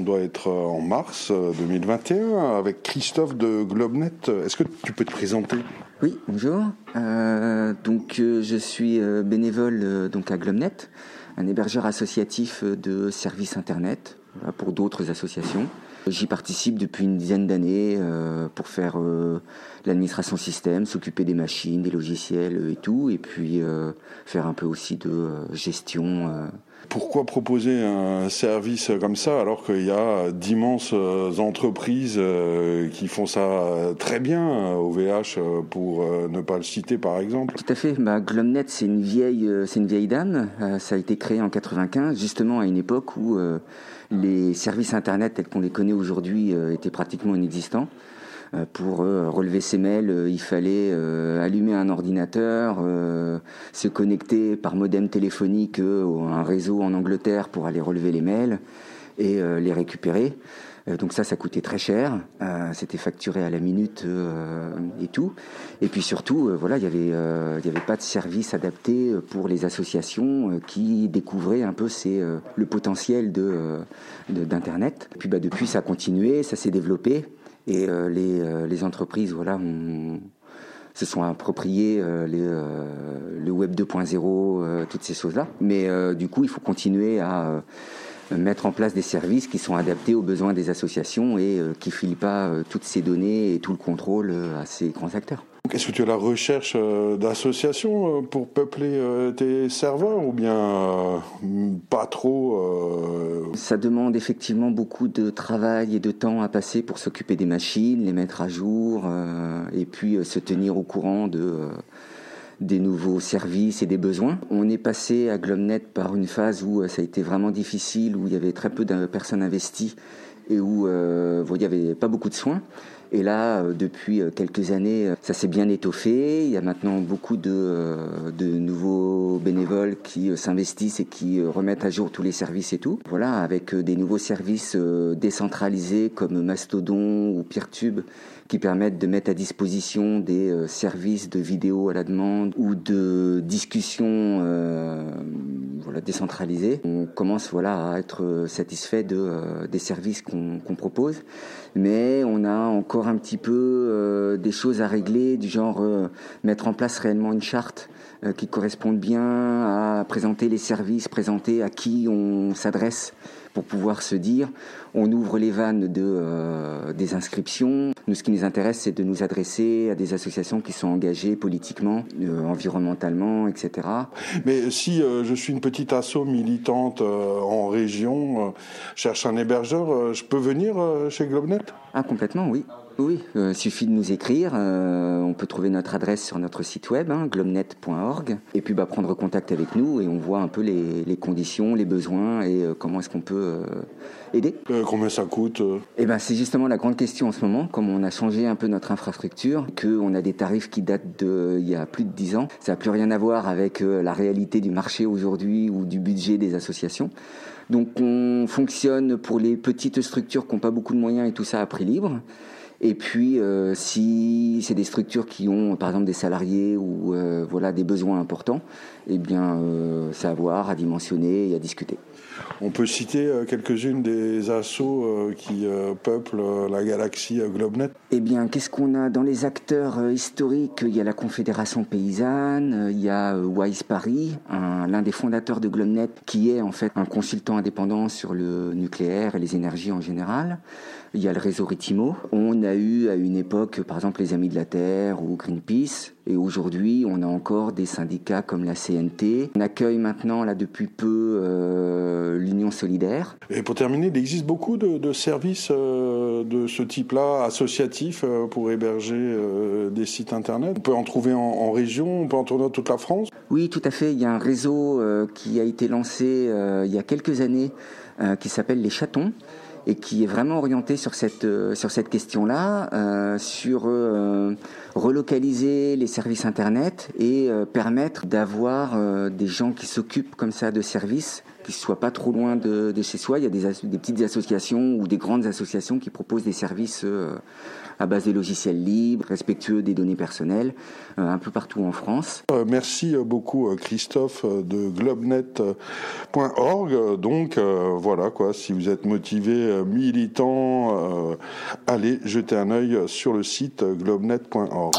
on doit être en mars 2021 avec Christophe de Globnet. Est-ce que tu peux te présenter? Oui, bonjour. donc je suis bénévole donc à Globnet, un hébergeur associatif de services internet pour d'autres associations. J'y participe depuis une dizaine d'années euh, pour faire euh, l'administration système, s'occuper des machines, des logiciels et tout, et puis euh, faire un peu aussi de gestion. Pourquoi proposer un service comme ça alors qu'il y a d'immenses entreprises qui font ça très bien, OVH pour ne pas le citer par exemple? Tout à fait. Bah, Glomnet c'est une vieille, c'est une vieille dame. ça a été créé en 95, justement à une époque où les services Internet tels qu'on les connaît aujourd'hui euh, étaient pratiquement inexistants. Euh, pour euh, relever ses mails, il fallait allumer un ordinateur, se connecter par modem téléphonique à un réseau en Angleterre pour aller relever les mails et les récupérer. Euh, donc ça, ça coûtait très cher. Euh, c'était facturé à la minute euh, et tout. Et puis surtout, voilà, il n'y avait, il avait pas de service adapté pour les associations qui découvraient un peu le potentiel de, d'Internet. Puis bah, depuis, ça a continué, ça s'est développé. Et les, les, entreprises, voilà, se sont appropriées le web 2.0, toutes ces choses-là. Mais du coup, il faut continuer à mettre en place des services qui sont adaptés aux besoins des associations et euh, qui ne filent pas euh, toutes ces données et tout le contrôle euh, à ces grands acteurs. Est-ce que tu as la recherche d'associations pour peupler tes serveurs ou bien pas trop Ça demande effectivement beaucoup de travail et de temps à passer pour s'occuper des machines, les mettre à jour et puis se tenir au courant de des nouveaux services et des besoins. On est passé à Glomnet par une phase où euh, ça a été vraiment difficile, où il y avait très peu de personnes investies et où euh, il n'y avait pas beaucoup de soins. Et là, euh, depuis quelques années, ça s'est bien étoffé. Il y a maintenant beaucoup de, nouveaux bénévoles qui s'investissent et qui remettent à jour tous les services et tout. Voilà, avec des nouveaux services décentralisés comme Mastodon ou Peertube qui permettent de mettre à disposition des euh, services de vidéo à la demande ou de discussions euh, voilà, décentralisées. On commence voilà, à être satisfait de, euh, des services qu'on propose, mais on a encore un petit peu des choses à régler, du genre mettre en place réellement une charte qui corresponde bien à présenter les services, présenter à qui on s'adresse pour pouvoir se dire on ouvre les vannes de, euh, des inscriptions. Nous, ce qui nous intéresse, c'est de nous adresser à des associations qui sont engagées politiquement, euh, environnementalement, etc. Mais si euh, je suis une petite asso militante en région, cherche un hébergeur, je peux venir chez Globnet Ah, complètement, oui. Oui, il suffit de nous écrire. on peut trouver notre adresse sur notre site web, hein, globnet.org, et puis bah, prendre contact avec nous et on voit un peu les, les conditions, les besoins et comment est-ce qu'on peut aider. Euh, combien ça coûte euh? Eh ben, c'est justement la grande question en ce moment. Comme on a changé un peu notre infrastructure, qu'on a des tarifs qui datent d'il y a plus de 10 ans, ça n'a plus rien à voir avec euh, la réalité du marché aujourd'hui ou du budget des associations. Donc on fonctionne pour les petites structures qui n'ont pas beaucoup de moyens et tout ça à prix libre. Et puis, si c'est des structures qui ont, par exemple, des salariés ou voilà des besoins importants, eh bien, c'est à voir, à dimensionner et à discuter. On peut citer euh, quelques-unes des assauts euh, qui euh, peuplent la galaxie GlobeNet Eh bien, qu'est-ce qu'on a dans les acteurs historiques? Il y a la Confédération paysanne, il y a Wise Paris, l'un des fondateurs de GlobeNet, qui est en fait un consultant indépendant sur le nucléaire et les énergies en général. Il y a le réseau Ritimo. On a eu à une époque, par exemple, les Amis de la Terre ou Greenpeace. Et aujourd'hui, on a encore des syndicats comme la CNT. On accueille maintenant, là, depuis peu, Et pour terminer, il existe beaucoup de, services euh, de ce type-là, associatifs, euh, pour héberger des sites Internet. On peut en trouver en, en, région, on peut en trouver dans toute la France Oui, tout à fait. Il y a un réseau qui a été lancé il y a quelques années qui s'appelle les Chatons et qui est vraiment orienté sur cette, euh, sur cette question-là, euh, sur euh, relocaliser les services Internet et permettre d'avoir des gens qui s'occupent comme ça de services qui soit pas trop loin de, chez soi. Il y a des, des, petites associations ou des grandes associations qui proposent des services à base de logiciels libres, respectueux des données personnelles, un peu partout en France. merci beaucoup Christophe de globnet.org. Donc voilà quoi, si vous êtes motivé, militant, allez jeter un œil sur le site globnet.org.